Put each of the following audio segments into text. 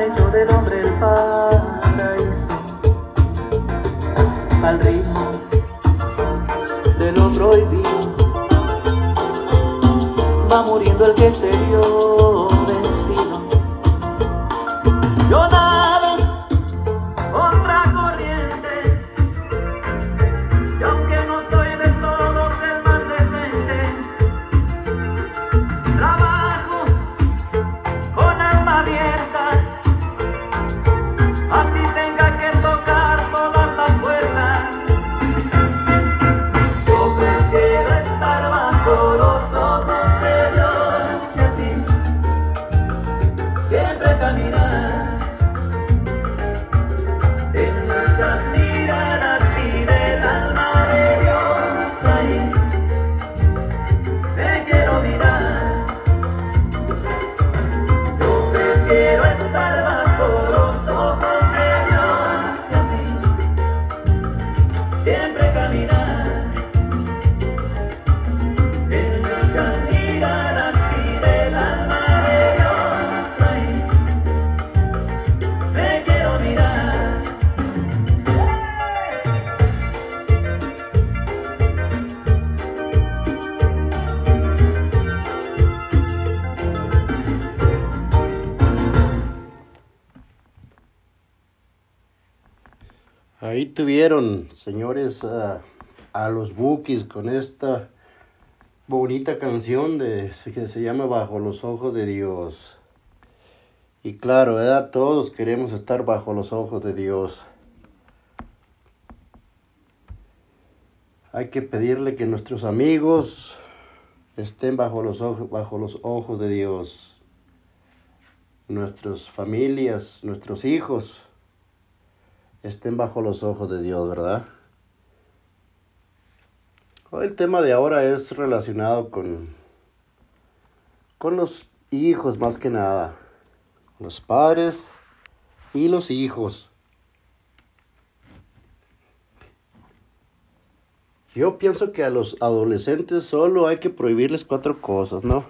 hecho del hombre mirar. Tuvieron, señores, a, los Bookies con esta bonita canción de, que se llama Bajo los Ojos de Dios. Y claro, ¿verdad? todos queremos estar bajo los ojos de Dios. Hay que pedirle que nuestros amigos estén bajo los ojos, bajo los ojos de Dios. Nuestras familias, nuestros hijos estén bajo los ojos de Dios, ¿verdad? Hoy el tema de ahora es relacionado con, con los hijos más que nada, los padres y los hijos. Yo pienso que a los adolescentes solo hay que prohibirles cuatro cosas, ¿no?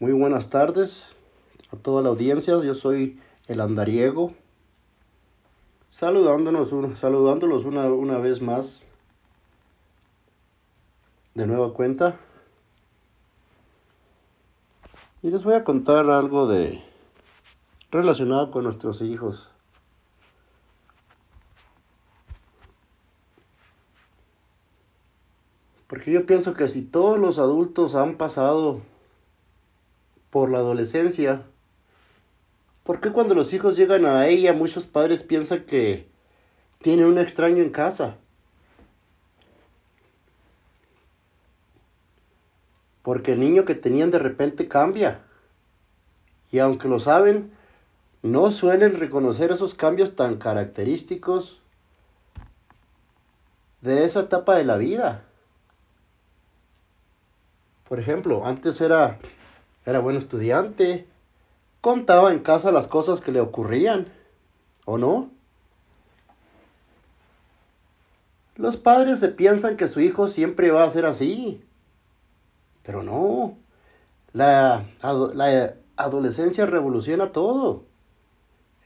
Muy buenas tardes a toda la audiencia. Yo soy el andariego. Saludándonos, saludándolos una, una vez más. De nueva cuenta. Y les voy a contar algo de relacionado con nuestros hijos. Porque yo pienso que si todos los adultos han pasado por la adolescencia, ¿Por qué cuando los hijos llegan a ella muchos padres piensan que tienen un extraño en casa? Porque el niño que tenían de repente cambia. Y aunque lo saben, no suelen reconocer esos cambios tan característicos de esa etapa de la vida. Por ejemplo, antes era, era buen estudiante, contaba en casa las cosas que le ocurrían, ¿o no? Los padres se piensan que su hijo siempre va a ser así, pero no. La, la adolescencia revoluciona todo.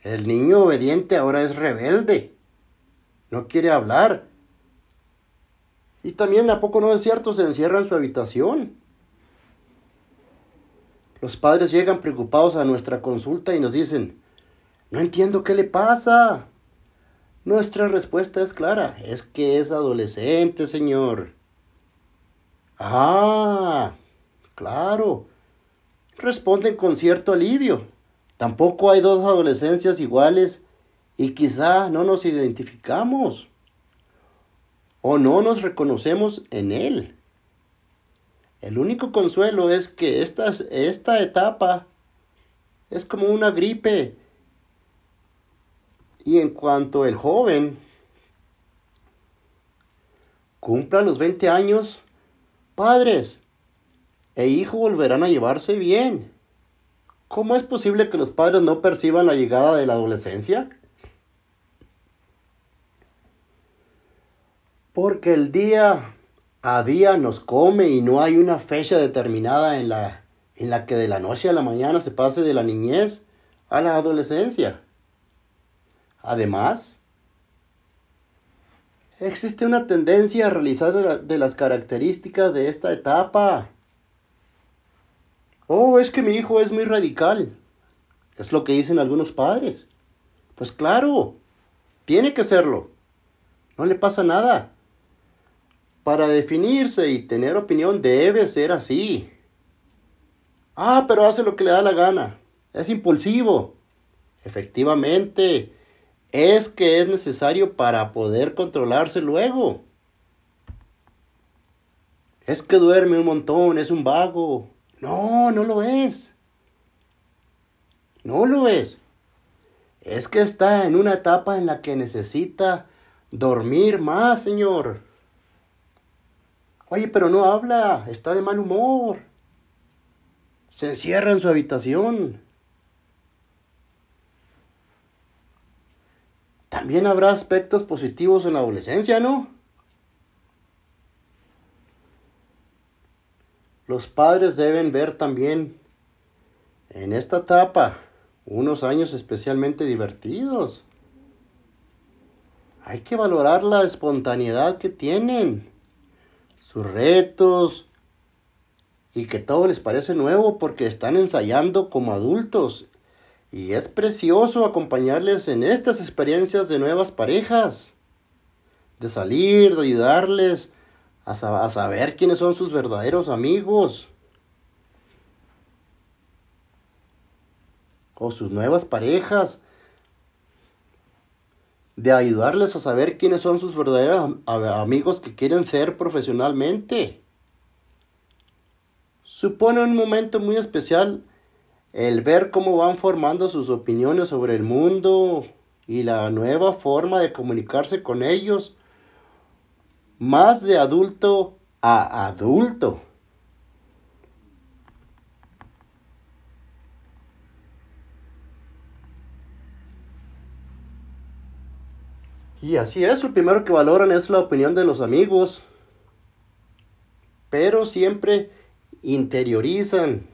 El niño obediente ahora es rebelde, no quiere hablar. Y también, ¿a poco no es cierto? Se encierra en su habitación. Los padres llegan preocupados a nuestra consulta y nos dicen, no entiendo qué le pasa. Nuestra respuesta es clara, es que es adolescente, señor. Ah, claro. Responden con cierto alivio. Tampoco hay dos adolescencias iguales y quizá no nos identificamos o no nos reconocemos en él. El único consuelo es que esta, esta etapa es como una gripe y en cuanto el joven cumpla los 20 años, padres e hijo volverán a llevarse bien. ¿Cómo es posible que los padres no perciban la llegada de la adolescencia? Porque el día a día nos come y no hay una fecha determinada en la, en la que de la noche a la mañana se pase de la niñez a la adolescencia. Además, existe una tendencia a realizar de las características de esta etapa. Oh, es que mi hijo es muy radical. Es lo que dicen algunos padres. Pues claro, tiene que serlo. No le pasa nada. Para definirse y tener opinión debe ser así. Ah, pero hace lo que le da la gana. Es impulsivo. Efectivamente, es que es necesario para poder controlarse luego. Es que duerme un montón, es un vago. No, no lo es. No lo es. Es que está en una etapa en la que necesita dormir más, señor. Oye, pero no habla, está de mal humor. Se encierra en su habitación. También habrá aspectos positivos en la adolescencia, ¿no? Los padres deben ver también en esta etapa unos años especialmente divertidos. Hay que valorar la espontaneidad que tienen, sus retos y que todo les parece nuevo porque están ensayando como adultos. Y es precioso acompañarles en estas experiencias de nuevas parejas, de salir, de ayudarles a, saber quiénes son sus verdaderos amigos o sus nuevas parejas, de ayudarles a saber quiénes son sus verdaderos amigos que quieren ser profesionalmente. Supone un momento muy especial el ver cómo van formando sus opiniones sobre el mundo y la nueva forma de comunicarse con ellos, más de adulto a adulto. Y así es, lo primero que valoran es la opinión de los amigos, pero siempre interiorizan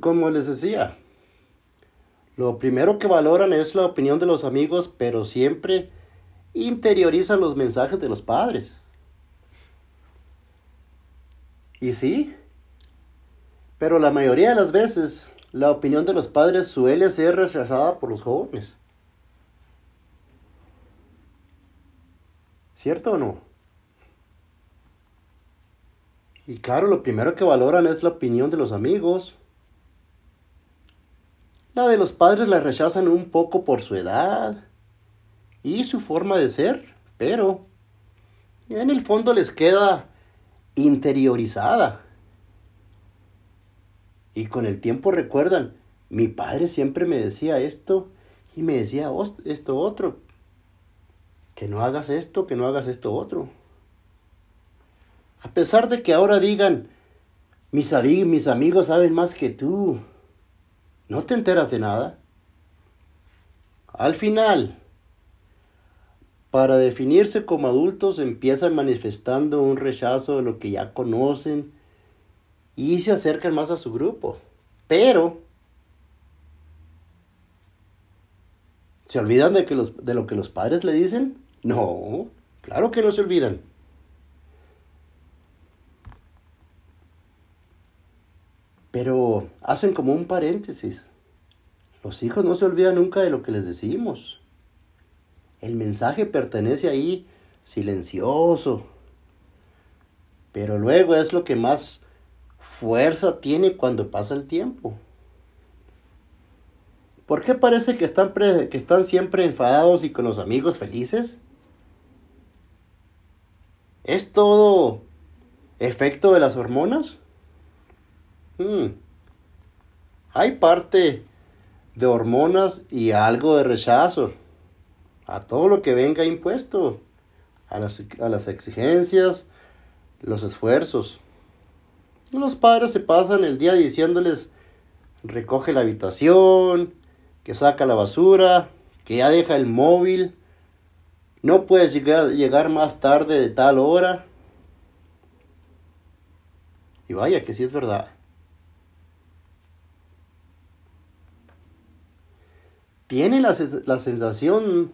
como les, decía, Lo primero que valoran es la opinión de los amigos, pero siempre interiorizan los mensajes de los padres. Y sí, pero la mayoría de las veces la opinión de los padres suele ser rechazada por los jóvenes. ¿Cierto o no? Y claro, lo primero que valoran es la opinión de los amigos. La de los padres la rechazan un poco por su edad y su forma de ser, pero en el fondo les queda interiorizada. Y con el tiempo recuerdan, mi padre siempre me decía esto y me decía esto otro, que no hagas esto, que no hagas esto otro. A pesar de que ahora digan, mis, amigos saben más que tú, no te enteras de nada. Al final, para definirse como adultos empiezan manifestando un rechazo de lo que ya conocen y se acercan más a su grupo. Pero ¿se olvidan de, que los, de lo que los padres le dicen? No, claro que no se olvidan. Pero hacen como un paréntesis. Los hijos no se olvidan nunca de lo que les decimos. El mensaje pertenece ahí silencioso. Pero luego es lo que más fuerza tiene cuando pasa el tiempo. ¿Por qué parece que están, que están siempre enfadados y con los amigos felices? ¿Es todo efecto de las hormonas? Hmm. Hay parte de hormonas y algo de rechazo a todo lo que venga impuesto, a las, a las exigencias, los esfuerzos. Los padres se pasan el día diciéndoles, recoge la habitación, que saca la basura, que ya deja el móvil, no puedes llegar, llegar más tarde de tal hora. Y vaya que sí es verdad. Tienen la, la sensación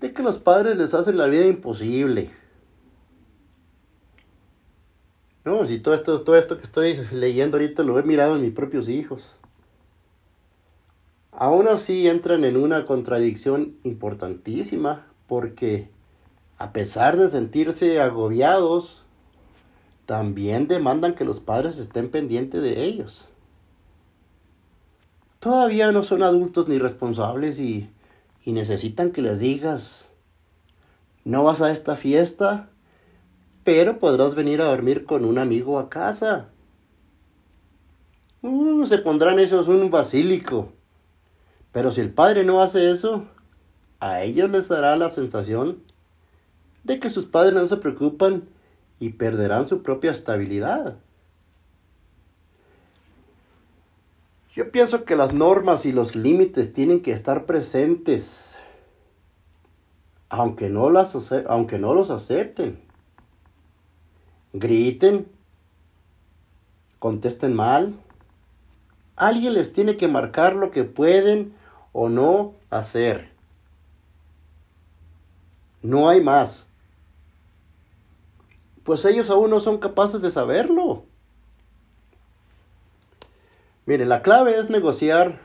de que los padres les hacen la vida imposible No, si todo esto, todo esto que estoy leyendo ahorita lo he mirado en mis propios hijos. Aún así entran en una contradicción importantísima porque a pesar de sentirse agobiados, también demandan que los padres estén pendientes de ellos. Todavía no son adultos ni responsables y, y necesitan que les digas, no vas a esta fiesta, pero podrás venir a dormir con un amigo a casa. Uh, se pondrán esos un basílico. Pero si el padre no hace eso, a ellos les dará la sensación de que sus padres no se preocupan y perderán su propia estabilidad. Yo pienso que las normas y los límites tienen que estar presentes, aunque no, las, aunque no los acepten griten, contesten mal. Alguien les tiene que marcar lo que pueden o no hacer. No hay más. Pues ellos aún no son capaces de saberlo. Mire, la clave es negociar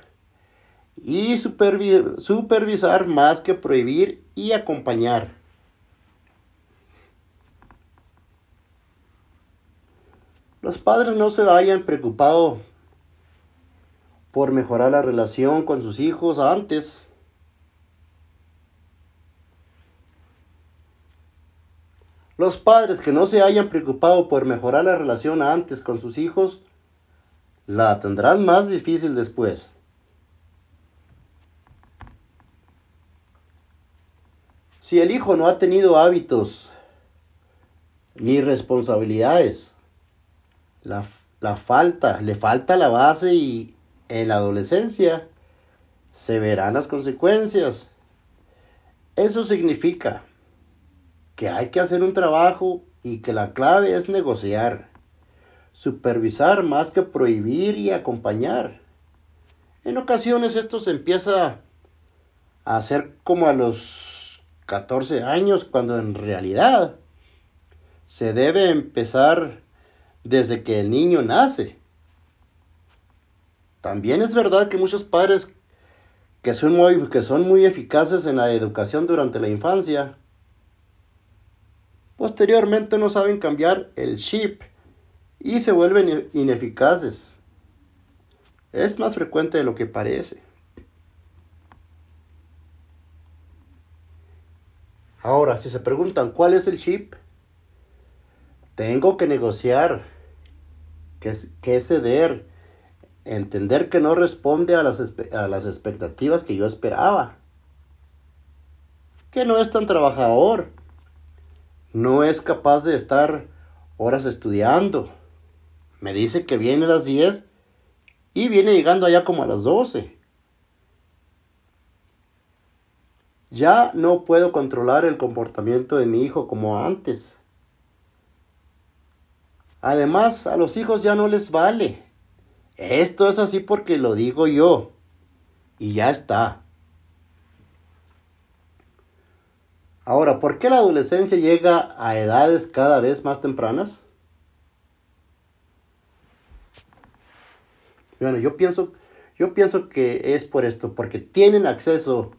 y supervisar más que prohibir y acompañar. Los padres no se hayan preocupado por mejorar la relación con sus hijos antes. Los padres que no se hayan preocupado por mejorar la relación antes con sus hijos, la tendrán más difícil después. Si el hijo no ha tenido hábitos ni responsabilidades, la, falta, le falta la base y en la adolescencia se verán las consecuencias. Eso significa que hay que hacer un trabajo y que la clave es negociar, supervisar más que prohibir y acompañar. En ocasiones esto se empieza a hacer como a los 14 años, cuando en realidad se debe empezar desde que el niño nace. También es verdad que muchos padres que son muy, que son muy eficaces en la educación durante la infancia, posteriormente no saben cambiar el chip y se vuelven ineficaces. Es más frecuente de lo que parece. Ahora, si se preguntan cuál es el chip, tengo que negociar, que, ceder, entender que no responde a las expectativas que yo esperaba, que no es tan trabajador, no es capaz de estar horas estudiando. Me dice que viene a las 10 y viene llegando allá como a las 12. Ya no puedo controlar el comportamiento de mi hijo como antes. Además, a los hijos ya no les vale. Esto es así porque lo digo yo. Y ya está. Ahora, ¿por qué la adolescencia llega a edades cada vez más tempranas? Bueno, yo pienso, yo pienso que es por esto, porque tienen acceso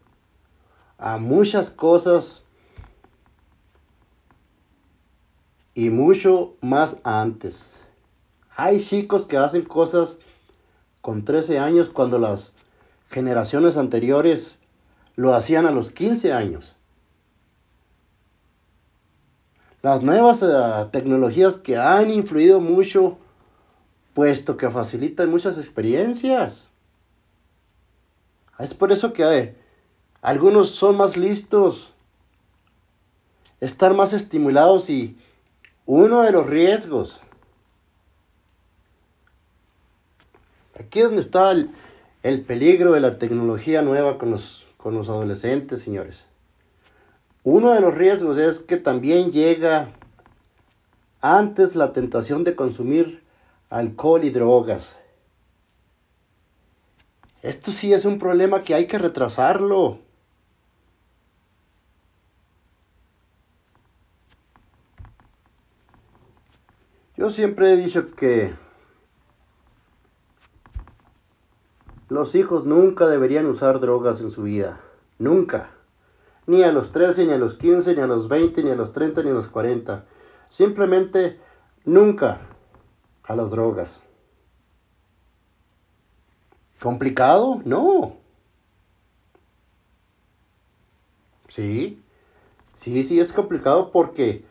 a muchas cosas y mucho más antes. Hay chicos que hacen cosas con 13 años cuando las generaciones anteriores lo hacían a los 15 años. Las nuevas eh, tecnologías que han influido mucho puesto que facilitan muchas experiencias. Es por eso que algunos son más listos, están más estimulados y uno de los riesgos. Aquí es donde está el, el peligro de la tecnología nueva con los, con los adolescentes, señores. Uno de los riesgos es que también llega antes la tentación de consumir alcohol y drogas. Esto sí es un problema que hay que retrasarlo. Yo siempre he dicho que los hijos nunca deberían usar drogas en su vida. Nunca. Ni a los 13, ni a los 15, ni a los 20, ni a los 30, ni a los 40. Simplemente nunca a las drogas. ¿Complicado? No. Sí, sí, sí es complicado porque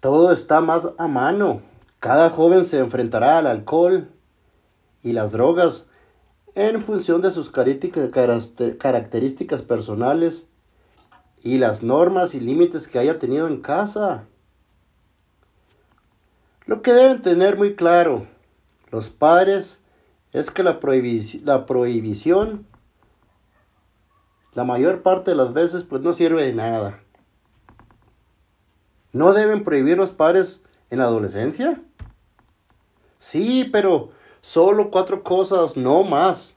todo está más a mano. Cada joven se enfrentará al alcohol y las drogas en función de sus características personales y las normas y límites que haya tenido en casa. Lo que deben tener muy claro los padres es que la, la prohibición la mayor parte de las veces pues no sirve de nada. ¿No deben prohibir los padres en la adolescencia? Sí, pero solo cuatro cosas, no más.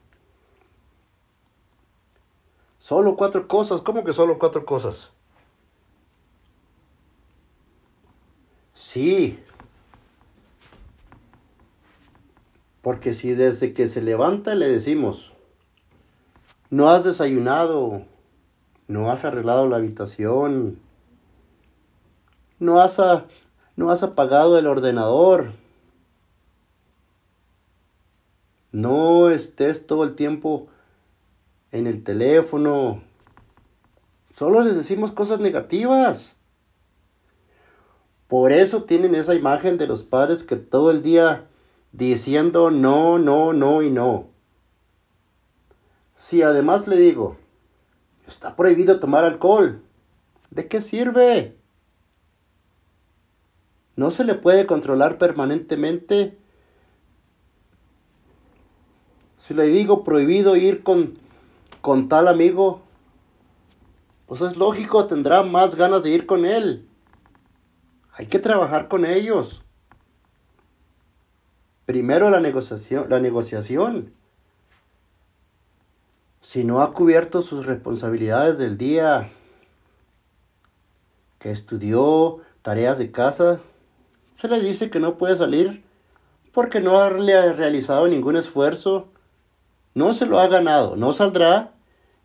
Solo cuatro cosas, ¿cómo que solo cuatro cosas? Sí, Porque si desde que se levanta le decimos, no has desayunado, no has arreglado la habitación, no has, no has apagado el ordenador, no estés todo el tiempo en el teléfono, solo les decimos cosas negativas. Por eso tienen esa imagen de los padres que todo el día diciendo no, no, no y no. Si además le digo, está prohibido tomar alcohol, ¿de qué sirve? ¿No se le puede controlar permanentemente? Si le digo prohibido ir con, con tal amigo, pues es lógico, tendrá más ganas de ir con él. Hay que trabajar con ellos. Primero la negociación, la negociación. si no ha cubierto sus responsabilidades del día, que estudió tareas de casa, se le dice que no puede salir porque no ha realizado ningún esfuerzo, no se lo ha ganado, no saldrá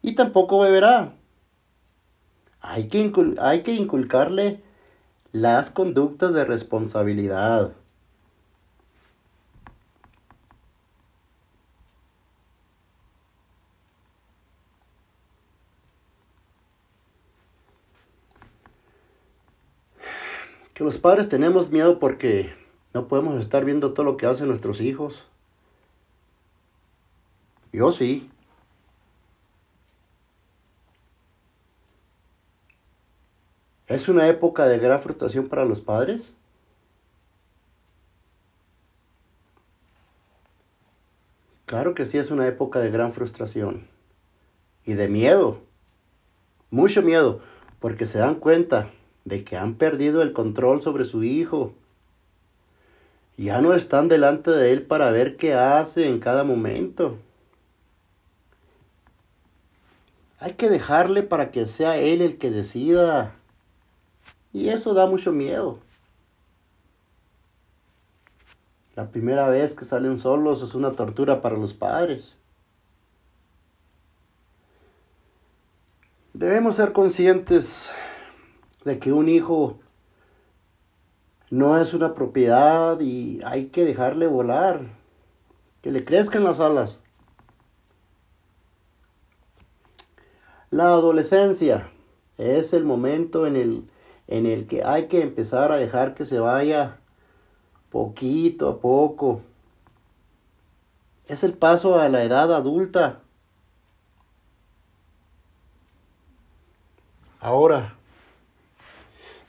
y tampoco beberá. Hay que, hay que inculcarle las conductas de responsabilidad. Los padres tenemos miedo porque no podemos estar viendo todo lo que hacen nuestros hijos. Yo sí. ¿Es una época de gran frustración para los padres? Claro que sí es una época de gran frustración y de miedo, mucho miedo, porque se dan cuenta de que han perdido el control sobre su hijo. Ya no están delante de él para ver qué hace en cada momento. Hay que dejarle para que sea él el que decida. Y eso da mucho miedo. La primera vez que salen solos es una tortura para los padres. Debemos ser conscientes de que un hijo no es una propiedad y hay que dejarle volar, que le crezcan las alas. La adolescencia es el momento en el en el que hay que empezar a dejar que se vaya poquito a poco. Es el paso a la edad adulta. Ahora,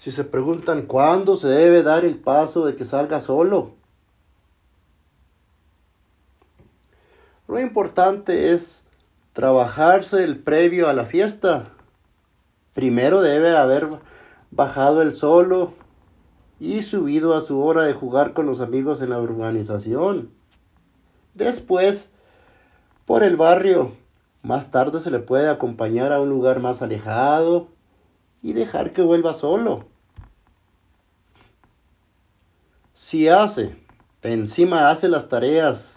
si se preguntan cuándo se debe dar el paso de que salga solo, lo importante es trabajarse el previo a la fiesta. Primero debe haber bajado el solo y subido a su hora de jugar con los amigos en la urbanización. Después, por el barrio, más tarde se le puede acompañar a un lugar más alejado y dejar que vuelva solo. Si hace, encima hace las tareas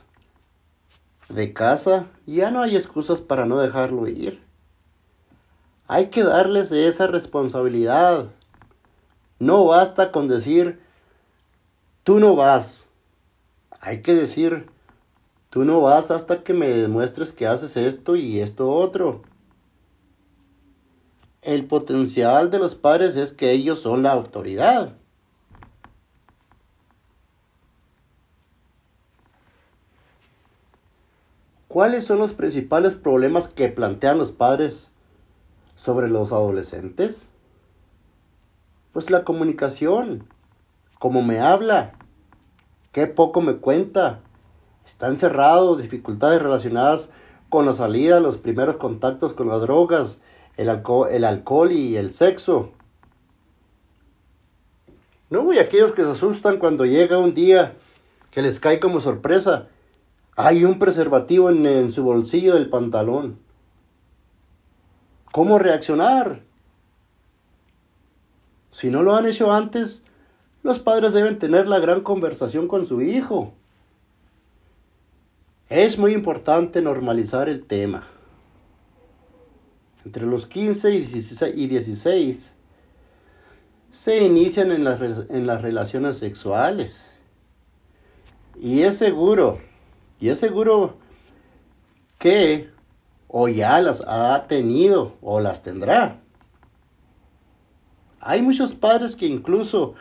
de casa, ya no hay excusas para no dejarlo ir. Hay que darles esa responsabilidad no basta con decir, tú no vas. Hay que decir, tú no vas hasta que me demuestres que haces esto y esto otro. El potencial de los padres es que ellos son la autoridad. ¿Cuáles son los principales problemas que plantean los padres sobre los adolescentes? Pues la comunicación, cómo me habla, qué poco me cuenta, está encerrado, dificultades relacionadas con la salida, los primeros contactos con las drogas, el alcohol, el alcohol y el sexo. No, y aquellos que se asustan cuando llega un día que les cae como sorpresa, hay un preservativo en, su bolsillo del pantalón. ¿Cómo reaccionar? Si no lo han hecho antes, los padres deben tener la gran conversación con su hijo. Es muy importante normalizar el tema. Entre los 15 y 16, se inician en las relaciones sexuales. Y es seguro, y es seguro que o ya las ha tenido o las tendrá. Hay muchos padres que incluso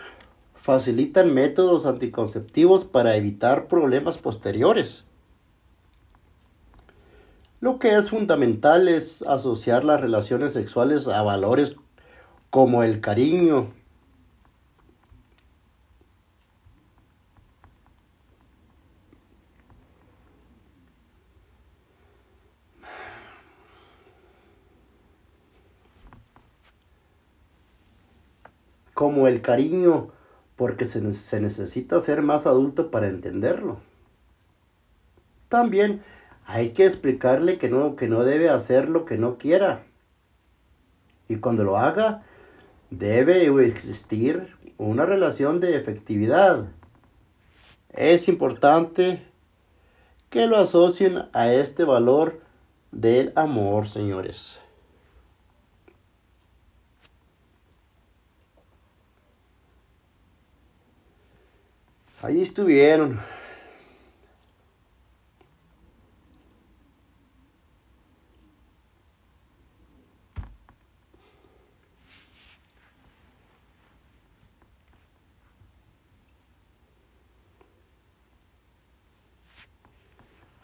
facilitan métodos anticonceptivos para evitar problemas posteriores. Lo que es fundamental es asociar las relaciones sexuales a valores como el cariño, como el cariño, porque se, necesita ser más adulto para entenderlo. También hay que explicarle que no, que no debe hacer lo que no quiera. Y cuando lo haga, debe existir una relación de efectividad. Es importante que lo asocien a este valor del amor, señores. Allí estuvieron.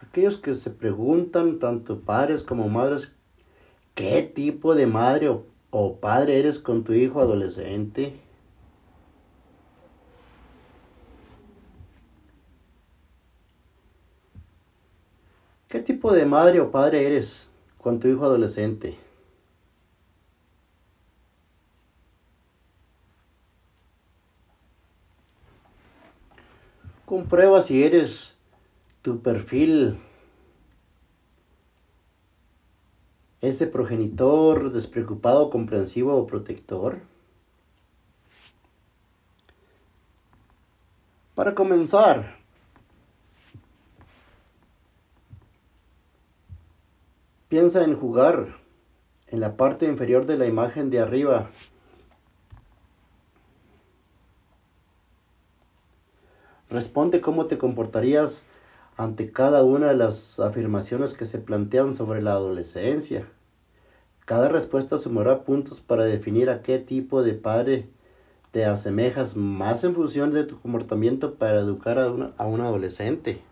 Aquellos que se preguntan, tanto padres como madres, ¿qué tipo de madre o, o padre eres con tu hijo adolescente? ¿Qué tipo de madre o padre eres con tu hijo adolescente? Comprueba si eres tu perfil, ese progenitor despreocupado, comprensivo o protector. Para comenzar, Piensa en jugar en la parte inferior de la imagen de arriba. Responde cómo te comportarías ante cada una de las afirmaciones que se plantean sobre la adolescencia. Cada respuesta sumará puntos para definir a qué tipo de padre te asemejas más en función de tu comportamiento para educar a, una, a un adolescente.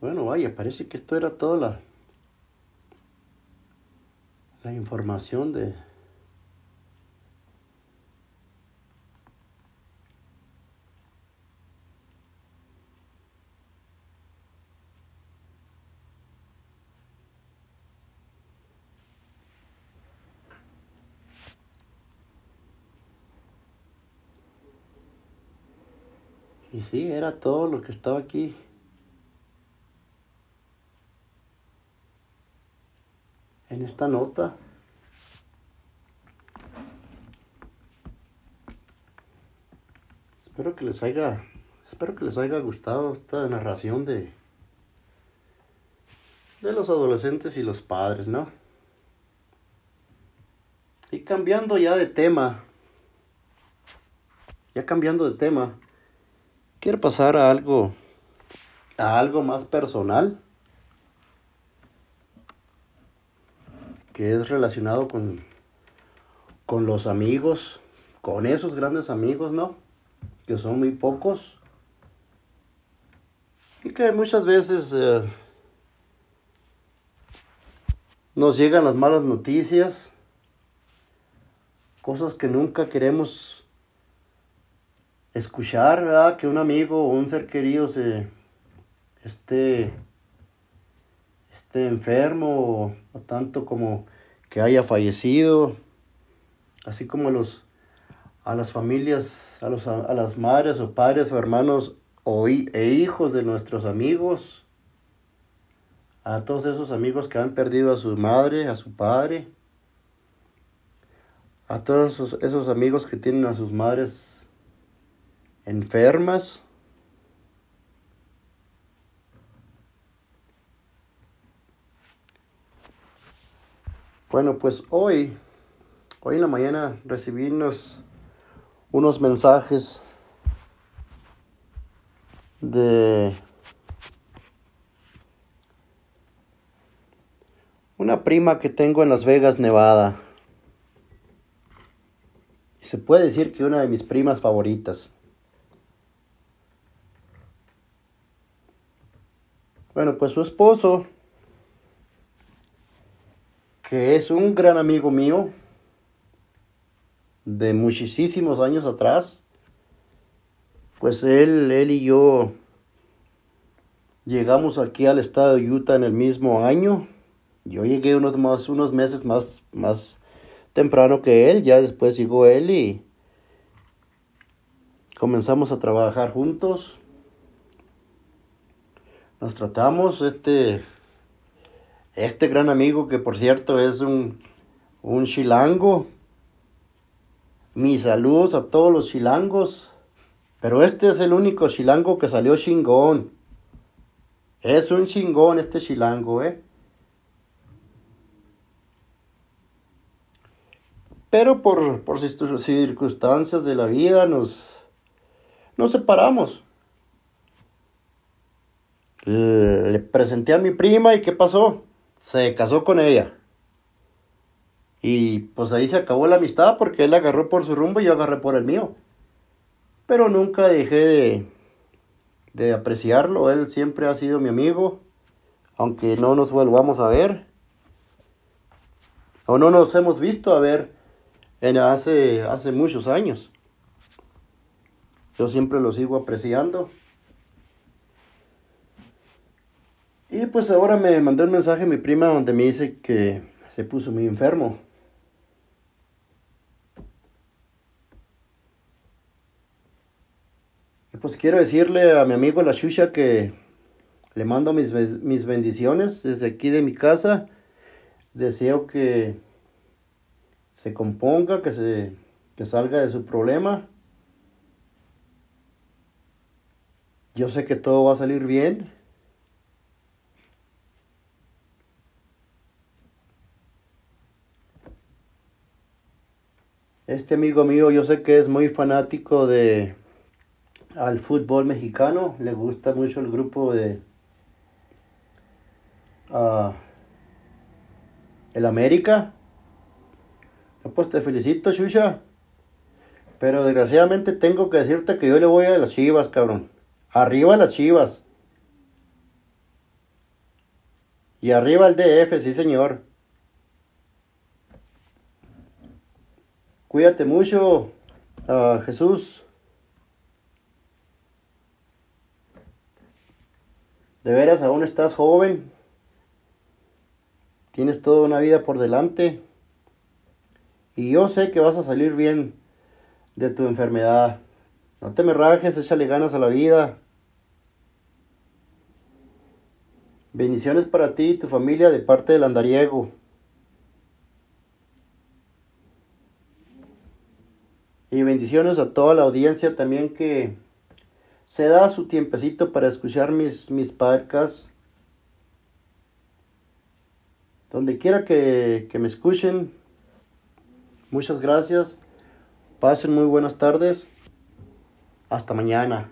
Bueno, vaya, parece que esto era toda la, la información de... Y sí, era todo lo que estaba aquí. En esta nota. Espero que les haya, espero que les haya gustado esta narración de de los adolescentes y los padres, ¿no? Y cambiando ya de tema, ya cambiando de tema, quiero pasar a algo a algo más personal. Que es relacionado con, con los amigos, con esos grandes amigos, ¿no? Que son muy pocos. Y que muchas veces eh, nos llegan las malas noticias, cosas que nunca queremos escuchar, ¿verdad? Que un amigo o un ser querido se esté esté enfermo tanto como que haya fallecido, así como a, los, a las familias, a, los, a las madres o padres o hermanos o, e hijos de nuestros amigos, a todos esos amigos que han perdido a su madre, a su padre, a todos esos amigos que tienen a sus madres enfermas, Bueno, pues hoy, hoy en la mañana recibí unos, unos mensajes de una prima que tengo en Las Vegas, Nevada. Y se puede decir que una de mis primas favoritas. Bueno, pues su esposo, que es un gran amigo mío de muchísimos años atrás, pues él, él y yo llegamos aquí al estado de Utah en el mismo año. Yo llegué unos, más, unos meses más, más temprano que él, ya después llegó él y comenzamos a trabajar juntos. Nos tratamos, este, este gran amigo que por cierto es un, un chilango. Mis saludos a todos los chilangos. Pero este es el único chilango que salió chingón. Es un chingón este chilango, ¿eh? Pero por, por circunstancias de la vida nos, nos separamos. Le presenté a mi prima y ¿qué pasó? Se casó con ella. Y pues ahí se acabó la amistad porque él agarró por su rumbo y yo agarré por el mío pero nunca dejé de, apreciarlo. Él siempre ha sido mi amigo, aunque no nos volvamos a ver, o no nos hemos visto a ver en hace, hace muchos años. Yo siempre lo sigo apreciando. Pues ahora me mandó un mensaje mi prima donde me dice que se puso muy enfermo. Pues quiero decirle a mi amigo La Chucha que le mando mis, mis bendiciones desde aquí de mi casa. Deseo que se componga, que, se, que salga de su problema. Yo sé que todo va a salir bien. Este amigo mío yo sé que es muy fanático de al fútbol mexicano, le gusta mucho el grupo de uh, el América. Pues te felicito, Chucha. Pero desgraciadamente tengo que decirte que yo le voy a las chivas, cabrón. Arriba las chivas. Y arriba el DF, sí señor. Cuídate mucho, uh, Jesús. De veras, aún estás joven. Tienes toda una vida por delante. Y yo sé que vas a salir bien de tu enfermedad. No te me rajes, échale ganas a la vida. Bendiciones para ti y tu familia de parte del andariego. Bendiciones a toda la audiencia también que se da su tiempecito para escuchar mis, mis. Donde quiera que, que me escuchen, muchas gracias. Pasen muy buenas tardes. Hasta mañana.